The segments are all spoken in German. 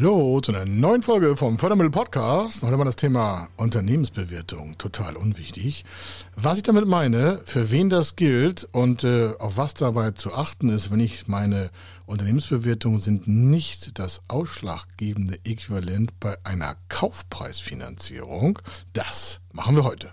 Hallo zu einer neuen Folge vom Fördermittel Podcast. Heute mal das Thema Unternehmensbewertung, total unwichtig. Was ich damit meine, für wen das gilt und äh, auf was dabei zu achten ist, wenn ich meine Unternehmensbewertungen sind nicht das ausschlaggebende Äquivalent bei einer Kaufpreisfinanzierung. Das machen wir heute.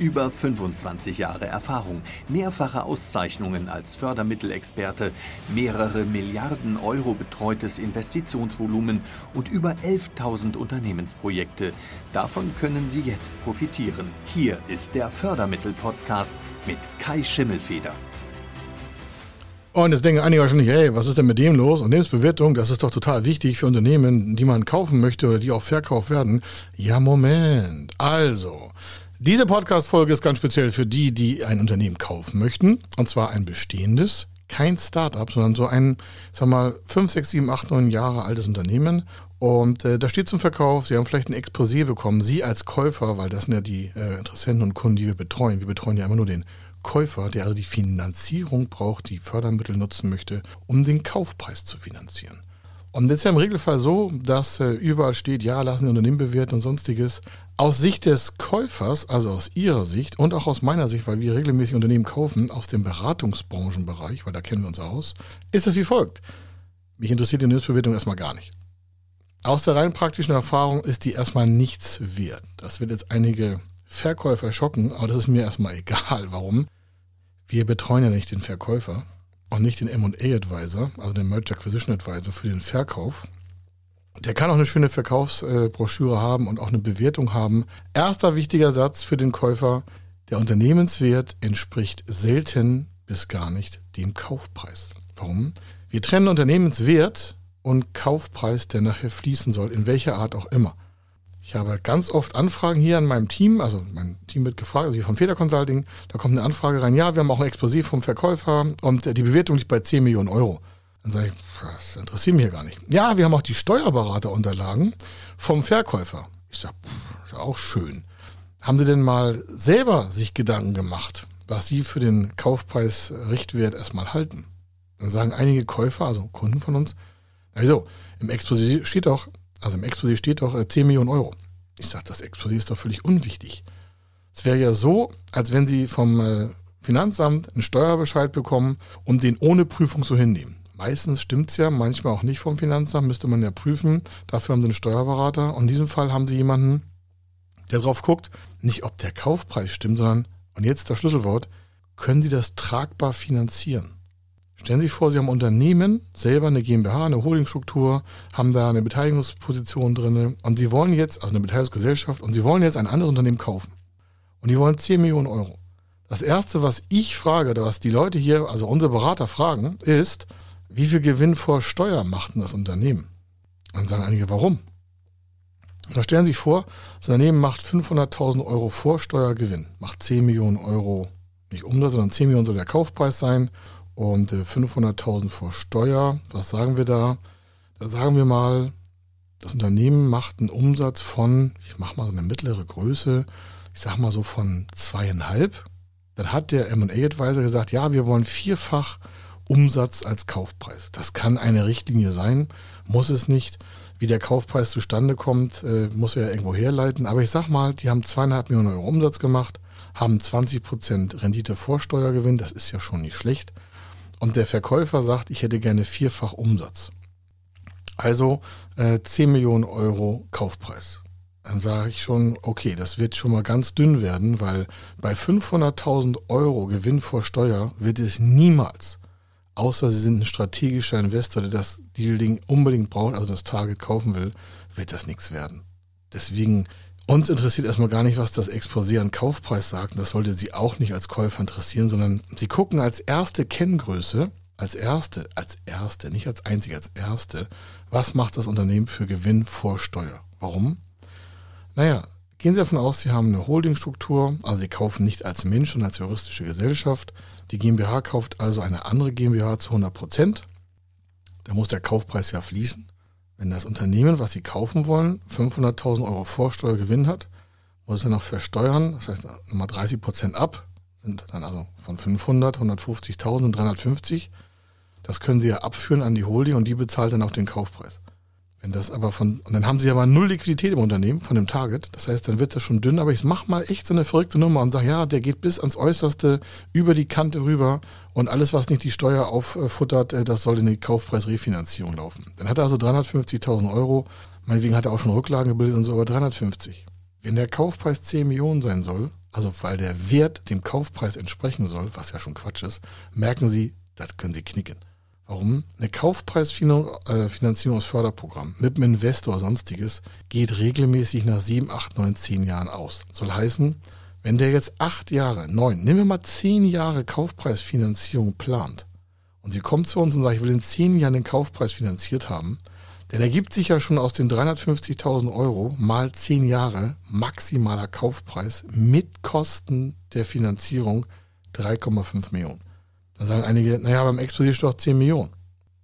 Über 25 Jahre Erfahrung, mehrfache Auszeichnungen als Fördermittelexperte, mehrere Milliarden Euro betreutes Investitionsvolumen und über 11.000 Unternehmensprojekte. Davon können Sie jetzt profitieren. Hier ist der Fördermittel-Podcast mit Kai Schimmelfeder. Und jetzt denken einige wahrscheinlich, hey, was ist denn mit dem los? Unternehmensbewertung, das ist doch total wichtig für Unternehmen, die man kaufen möchte oder die auch verkauft werden. Ja, Moment. Also, diese Podcast-Folge ist ganz speziell für die, die ein Unternehmen kaufen möchten. Und zwar ein bestehendes, kein Startup, sondern so ein, sag mal, 5, 6, 7, 8, 9 Jahre altes Unternehmen. Und äh, da steht zum Verkauf, Sie haben vielleicht ein Exposé bekommen, Sie als Käufer, weil das sind ja die äh, Interessenten und Kunden, die wir betreuen. Wir betreuen ja immer nur den Käufer, der also die Finanzierung braucht, die Fördermittel nutzen möchte, um den Kaufpreis zu finanzieren. Und jetzt ist ja im Regelfall so, dass äh, überall steht, ja, lassen Sie Unternehmen bewerten und sonstiges. Aus Sicht des Käufers, also aus Ihrer Sicht und auch aus meiner Sicht, weil wir regelmäßig Unternehmen kaufen, aus dem Beratungsbranchenbereich, weil da kennen wir uns aus, ist es wie folgt. Mich interessiert die Unternehmensbewertung erstmal gar nicht. Aus der rein praktischen Erfahrung ist die erstmal nichts wert. Das wird jetzt einige Verkäufer schocken, aber das ist mir erstmal egal. Warum? Wir betreuen ja nicht den Verkäufer und nicht den M&A-Advisor, also den Merger Acquisition Advisor für den Verkauf. Der kann auch eine schöne Verkaufsbroschüre haben und auch eine Bewertung haben. Erster wichtiger Satz für den Käufer, der Unternehmenswert entspricht selten bis gar nicht dem Kaufpreis. Warum? Wir trennen Unternehmenswert und Kaufpreis, der nachher fließen soll, in welcher Art auch immer. Ich habe ganz oft Anfragen hier an meinem Team, also mein Team wird gefragt, also hier vom Feder Consulting, da kommt eine Anfrage rein, ja, wir haben auch ein Explosiv vom Verkäufer und die Bewertung liegt bei 10 Millionen Euro. Dann sage ich, das interessiert mich ja gar nicht. Ja, wir haben auch die Steuerberaterunterlagen vom Verkäufer. Ich sage, ist ja auch schön. Haben Sie denn mal selber sich Gedanken gemacht, was Sie für den Kaufpreis-Richtwert erstmal halten? Dann sagen einige Käufer, also Kunden von uns, wieso, im Exposé steht doch, also im Exposé steht doch 10 äh, Millionen Euro. Ich sage, das Exposé ist doch völlig unwichtig. Es wäre ja so, als wenn Sie vom äh, Finanzamt einen Steuerbescheid bekommen und den ohne Prüfung so hinnehmen. Meistens stimmt es ja, manchmal auch nicht vom Finanzamt, müsste man ja prüfen. Dafür haben Sie einen Steuerberater. Und in diesem Fall haben Sie jemanden, der drauf guckt, nicht ob der Kaufpreis stimmt, sondern, und jetzt das Schlüsselwort, können Sie das tragbar finanzieren? Stellen Sie sich vor, Sie haben ein Unternehmen, selber eine GmbH, eine Holdingstruktur, haben da eine Beteiligungsposition drin und Sie wollen jetzt, also eine Beteiligungsgesellschaft, und Sie wollen jetzt ein anderes Unternehmen kaufen. Und die wollen 10 Millionen Euro. Das Erste, was ich frage, oder was die Leute hier, also unsere Berater fragen, ist, wie viel Gewinn vor Steuer macht denn das Unternehmen? Dann sagen einige, warum? Und da stellen Sie sich vor, das Unternehmen macht 500.000 Euro Vorsteuergewinn, macht 10 Millionen Euro, nicht Umsatz, sondern 10 Millionen soll der Kaufpreis sein und 500.000 äh, vor Steuer, was sagen wir da? Da sagen wir mal, das Unternehmen macht einen Umsatz von, ich mache mal so eine mittlere Größe, ich sage mal so von zweieinhalb. Dann hat der M&A-Advisor gesagt, ja, wir wollen vierfach Umsatz als Kaufpreis. Das kann eine Richtlinie sein, muss es nicht. Wie der Kaufpreis zustande kommt, äh, muss er ja irgendwo herleiten. Aber ich sag mal, die haben zweieinhalb Millionen Euro Umsatz gemacht, haben 20 Prozent Rendite vor Steuergewinn, das ist ja schon nicht schlecht und der Verkäufer sagt, ich hätte gerne vierfach Umsatz. Also äh, 10 Millionen Euro Kaufpreis. Dann sage ich schon, okay, das wird schon mal ganz dünn werden, weil bei 500.000 Euro Gewinn vor Steuer wird es niemals, außer Sie sind ein strategischer Investor, der das Deal-Ding unbedingt braucht, also das Target kaufen will, wird das nichts werden. Deswegen uns interessiert erstmal gar nicht, was das Exposé an Kaufpreis sagt. Das sollte Sie auch nicht als Käufer interessieren, sondern Sie gucken als erste Kenngröße, als erste, als erste, nicht als einzige, als erste, was macht das Unternehmen für Gewinn vor Steuer? Warum? Naja, gehen Sie davon aus, Sie haben eine Holdingstruktur, also Sie kaufen nicht als Mensch und als juristische Gesellschaft. Die GmbH kauft also eine andere GmbH zu 100 Prozent. Da muss der Kaufpreis ja fließen. Wenn das Unternehmen, was Sie kaufen wollen, 500.000 Euro Vorsteuergewinn hat, muss er noch versteuern, das heißt nochmal 30 Prozent ab, sind dann also von 500, 150.000, 350. Das können Sie ja abführen an die Holding und die bezahlt dann auch den Kaufpreis. Wenn das aber von, und dann haben sie aber null Liquidität im Unternehmen von dem Target. Das heißt, dann wird das schon dünn, aber ich mach mal echt so eine verrückte Nummer und sage, ja, der geht bis ans Äußerste über die Kante rüber und alles, was nicht die Steuer auffuttert, äh, das soll in die Kaufpreisrefinanzierung laufen. Dann hat er also 350.000 Euro, meinetwegen hat er auch schon Rücklagen gebildet und so, aber 350. Wenn der Kaufpreis 10 Millionen sein soll, also weil der Wert dem Kaufpreis entsprechen soll, was ja schon Quatsch ist, merken Sie, das können Sie knicken. Warum? Eine Kaufpreisfinanzierung aus Förderprogramm mit einem Investor oder sonstiges geht regelmäßig nach 7, 8, 9, 10 Jahren aus. Soll heißen, wenn der jetzt 8 Jahre, 9, nehmen wir mal 10 Jahre Kaufpreisfinanzierung plant und sie kommt zu uns und sagt, ich will in 10 Jahren den Kaufpreis finanziert haben, dann ergibt sich ja schon aus den 350.000 Euro mal 10 Jahre maximaler Kaufpreis mit Kosten der Finanzierung 3,5 Millionen. Dann sagen einige, naja, beim Exposé steht doch 10 Millionen.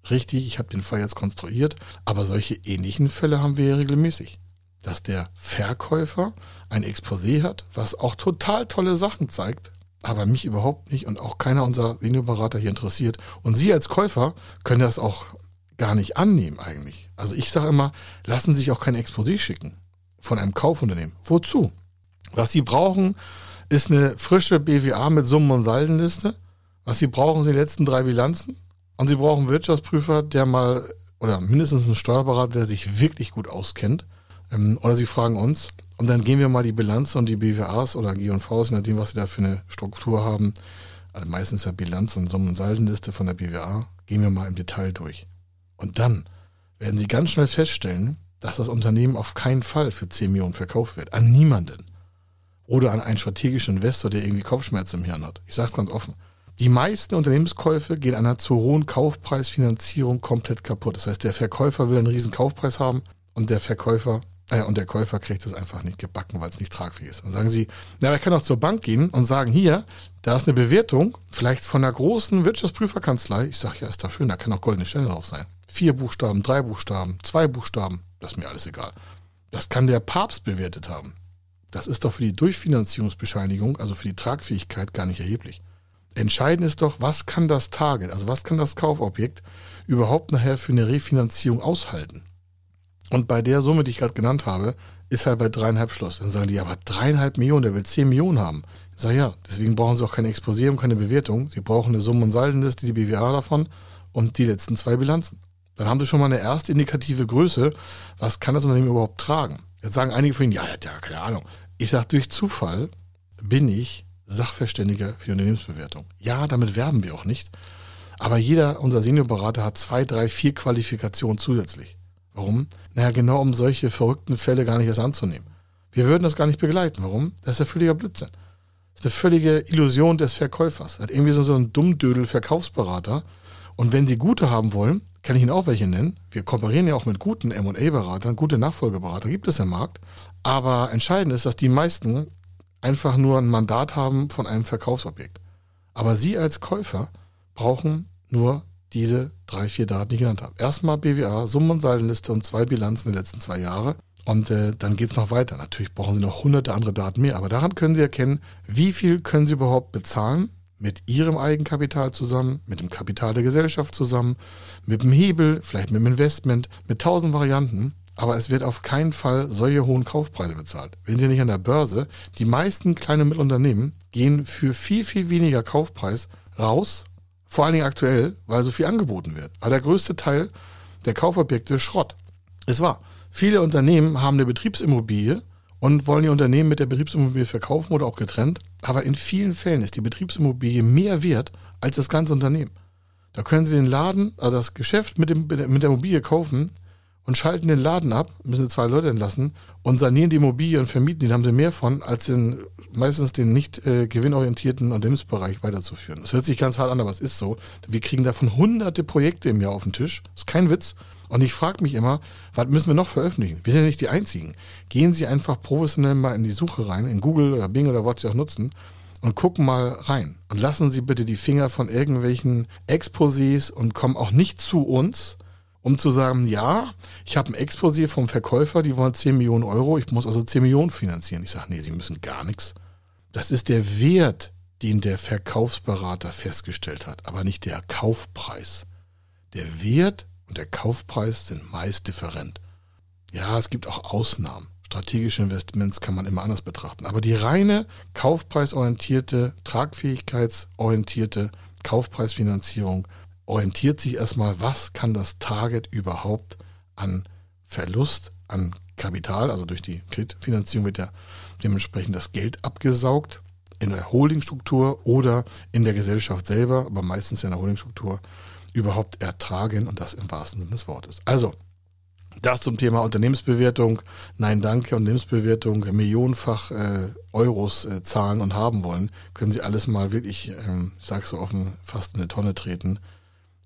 Richtig, ich habe den Fall jetzt konstruiert, aber solche ähnlichen Fälle haben wir ja regelmäßig. Dass der Verkäufer ein Exposé hat, was auch total tolle Sachen zeigt, aber mich überhaupt nicht und auch keiner unserer Seniorberater hier interessiert. Und Sie als Käufer können das auch gar nicht annehmen eigentlich. Also ich sage immer, lassen Sie sich auch kein Exposé schicken von einem Kaufunternehmen. Wozu? Was Sie brauchen, ist eine frische BWA mit Summen- und Saldenliste was sie brauchen, sind die letzten drei Bilanzen. Und sie brauchen einen Wirtschaftsprüfer, der mal, oder mindestens einen Steuerberater, der sich wirklich gut auskennt. Ähm, oder sie fragen uns. Und dann gehen wir mal die Bilanz und die BWAs oder G&Vs, je nachdem, was sie da für eine Struktur haben. Also meistens ja Bilanz und Summen- und Saldenliste von der BWA. Gehen wir mal im Detail durch. Und dann werden sie ganz schnell feststellen, dass das Unternehmen auf keinen Fall für 10 Millionen verkauft wird. An niemanden. Oder an einen strategischen Investor, der irgendwie Kopfschmerzen im Hirn hat. Ich sage es ganz offen. Die meisten Unternehmenskäufe gehen einer zu hohen Kaufpreisfinanzierung komplett kaputt. Das heißt, der Verkäufer will einen riesen Kaufpreis haben und der Verkäufer äh, und der Käufer kriegt es einfach nicht gebacken, weil es nicht tragfähig ist. Dann sagen sie, na, er kann auch zur Bank gehen und sagen, hier, da ist eine Bewertung, vielleicht von einer großen Wirtschaftsprüferkanzlei. Ich sage, ja, ist doch schön, da kann auch goldene Stelle drauf sein. Vier Buchstaben, drei Buchstaben, zwei Buchstaben, das ist mir alles egal. Das kann der Papst bewertet haben. Das ist doch für die Durchfinanzierungsbescheinigung, also für die Tragfähigkeit, gar nicht erheblich. Entscheidend ist doch, was kann das Target, also was kann das Kaufobjekt überhaupt nachher für eine Refinanzierung aushalten? Und bei der Summe, die ich gerade genannt habe, ist halt bei dreieinhalb Schluss. Dann sagen die, aber dreieinhalb Millionen, der will zehn Millionen haben. Ich sage ja, deswegen brauchen sie auch keine Exposé und keine Bewertung. Sie brauchen eine Summe- und Saldenliste, die BWA davon und die letzten zwei Bilanzen. Dann haben sie schon mal eine erste indikative Größe. Was kann das Unternehmen überhaupt tragen? Jetzt sagen einige von Ihnen, ja, ja, keine Ahnung. Ich sage, durch Zufall bin ich Sachverständiger für Unternehmensbewertung. Ja, damit werben wir auch nicht. Aber jeder unserer Seniorberater hat zwei, drei, vier Qualifikationen zusätzlich. Warum? Naja, genau um solche verrückten Fälle gar nicht erst anzunehmen. Wir würden das gar nicht begleiten. Warum? Das ist ja völliger Blödsinn. Das ist eine völlige Illusion des Verkäufers. Er hat irgendwie so, so einen Dummdödel Verkaufsberater. Und wenn Sie gute haben wollen, kann ich Ihnen auch welche nennen. Wir kooperieren ja auch mit guten M&A-Beratern, gute Nachfolgeberater gibt es im Markt. Aber entscheidend ist, dass die meisten einfach nur ein Mandat haben von einem Verkaufsobjekt. Aber Sie als Käufer brauchen nur diese drei, vier Daten, die ich genannt habe. Erstmal BWA, Summen- und Saldenliste und zwei Bilanzen der letzten zwei Jahre. Und äh, dann geht es noch weiter. Natürlich brauchen Sie noch hunderte andere Daten mehr. Aber daran können Sie erkennen, wie viel können Sie überhaupt bezahlen mit Ihrem Eigenkapital zusammen, mit dem Kapital der Gesellschaft zusammen, mit dem Hebel, vielleicht mit dem Investment, mit tausend Varianten. Aber es wird auf keinen Fall solche hohen Kaufpreise bezahlt. Wenn Sie nicht an der Börse, die meisten kleinen und Mittelunternehmen gehen für viel, viel weniger Kaufpreis raus, vor allen Dingen aktuell, weil so viel angeboten wird. Aber der größte Teil der Kaufobjekte ist Schrott. Es war. Viele Unternehmen haben eine Betriebsimmobilie und wollen die Unternehmen mit der Betriebsimmobilie verkaufen oder auch getrennt. Aber in vielen Fällen ist die Betriebsimmobilie mehr wert als das ganze Unternehmen. Da können Sie den Laden, also das Geschäft mit, dem, mit der Immobilie kaufen und schalten den Laden ab, müssen zwei Leute entlassen und sanieren die Immobilie und vermieten die, haben sie mehr von, als den, meistens den nicht äh, gewinnorientierten Unternehmensbereich weiterzuführen. Das hört sich ganz hart an, aber es ist so. Wir kriegen davon hunderte Projekte im Jahr auf den Tisch. Das ist kein Witz. Und ich frage mich immer, was müssen wir noch veröffentlichen? Wir sind ja nicht die Einzigen. Gehen Sie einfach professionell mal in die Suche rein, in Google oder Bing oder was Sie auch nutzen und gucken mal rein. Und lassen Sie bitte die Finger von irgendwelchen Exposés und kommen auch nicht zu uns, um zu sagen, ja, ich habe ein Exposé vom Verkäufer, die wollen 10 Millionen Euro, ich muss also 10 Millionen finanzieren. Ich sage, nee, Sie müssen gar nichts. Das ist der Wert, den der Verkaufsberater festgestellt hat, aber nicht der Kaufpreis. Der Wert und der Kaufpreis sind meist different. Ja, es gibt auch Ausnahmen. Strategische Investments kann man immer anders betrachten. Aber die reine kaufpreisorientierte, tragfähigkeitsorientierte Kaufpreisfinanzierung orientiert sich erstmal, was kann das Target überhaupt an Verlust, an Kapital, also durch die Kreditfinanzierung wird ja dementsprechend das Geld abgesaugt in der Holdingstruktur oder in der Gesellschaft selber, aber meistens in der Holdingstruktur überhaupt ertragen und das im wahrsten Sinne des Wortes. Also, das zum Thema Unternehmensbewertung. Nein, danke. Unternehmensbewertung, millionenfach äh, Euros äh, zahlen und haben wollen. Können Sie alles mal wirklich, ähm, ich sage so offen, fast in eine Tonne treten.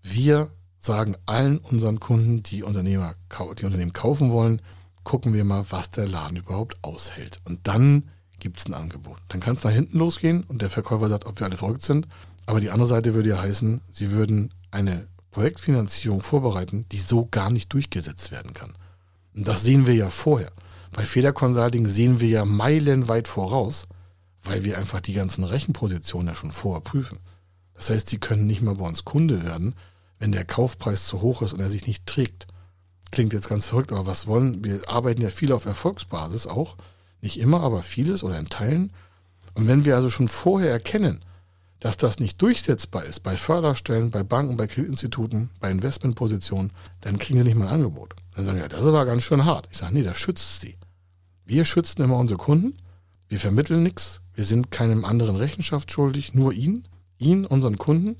Wir sagen allen unseren Kunden, die, Unternehmer, die Unternehmen kaufen wollen, gucken wir mal, was der Laden überhaupt aushält. Und dann gibt es ein Angebot. Dann kann es nach hinten losgehen und der Verkäufer sagt, ob wir alle verrückt sind. Aber die andere Seite würde ja heißen, sie würden eine Projektfinanzierung vorbereiten, die so gar nicht durchgesetzt werden kann. Und das sehen wir ja vorher. Bei Feder Consulting sehen wir ja meilenweit voraus, weil wir einfach die ganzen Rechenpositionen ja schon vorher prüfen. Das heißt, sie können nicht mal bei uns Kunde werden, wenn der Kaufpreis zu hoch ist und er sich nicht trägt. Klingt jetzt ganz verrückt, aber was wollen wir? arbeiten ja viel auf Erfolgsbasis auch. Nicht immer, aber vieles oder in Teilen. Und wenn wir also schon vorher erkennen, dass das nicht durchsetzbar ist bei Förderstellen, bei Banken, bei Kreditinstituten, bei Investmentpositionen, dann kriegen sie nicht mal ein Angebot. Dann sagen sie, ja, das ist aber ganz schön hart. Ich sage, nee, das schützt sie. Wir schützen immer unsere Kunden, wir vermitteln nichts, wir sind keinem anderen Rechenschaft schuldig, nur ihnen, ihnen, unseren Kunden.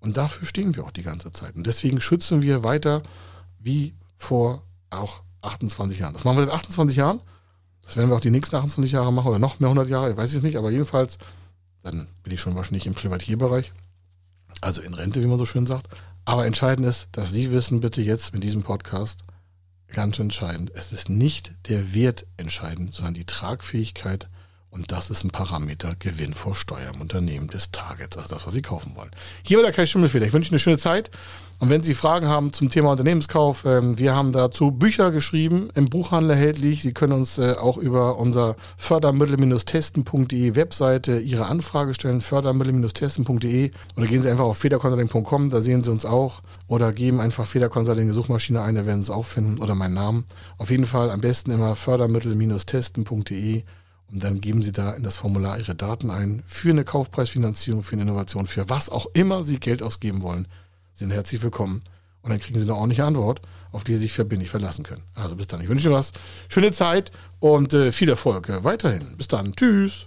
Und dafür stehen wir auch die ganze Zeit. Und deswegen schützen wir weiter wie vor auch 28 Jahren. Das machen wir seit 28 Jahren. Das werden wir auch die nächsten 28 Jahre machen oder noch mehr 100 Jahre, ich weiß es nicht, aber jedenfalls, dann bin ich schon wahrscheinlich im Privatierbereich, also in Rente, wie man so schön sagt. Aber entscheidend ist, dass Sie wissen, bitte jetzt mit diesem Podcast, ganz entscheidend, es ist nicht der Wert entscheidend, sondern die Tragfähigkeit und das ist ein Parameter Gewinn vor Steuer im Unternehmen des Targets, also das, was Sie kaufen wollen. Hier war der Kai Schimmelfeder. Ich wünsche Ihnen eine schöne Zeit. Und wenn Sie Fragen haben zum Thema Unternehmenskauf, ähm, wir haben dazu Bücher geschrieben, im Buchhandel erhältlich. Sie können uns äh, auch über unser fördermittel-testen.de Webseite Ihre Anfrage stellen, fördermittel-testen.de oder gehen Sie einfach auf federconsulting.com, da sehen Sie uns auch. Oder geben einfach Federconsulting in die Suchmaschine ein, da werden Sie es auch finden oder meinen Namen. Auf jeden Fall am besten immer fördermittel-testen.de und dann geben Sie da in das Formular Ihre Daten ein für eine Kaufpreisfinanzierung, für eine Innovation, für was auch immer Sie Geld ausgeben wollen. Sie sind herzlich willkommen. Und dann kriegen Sie eine ordentliche Antwort, auf die Sie sich verbindlich verlassen können. Also bis dann. Ich wünsche Ihnen was. Schöne Zeit und äh, viel Erfolg weiterhin. Bis dann. Tschüss.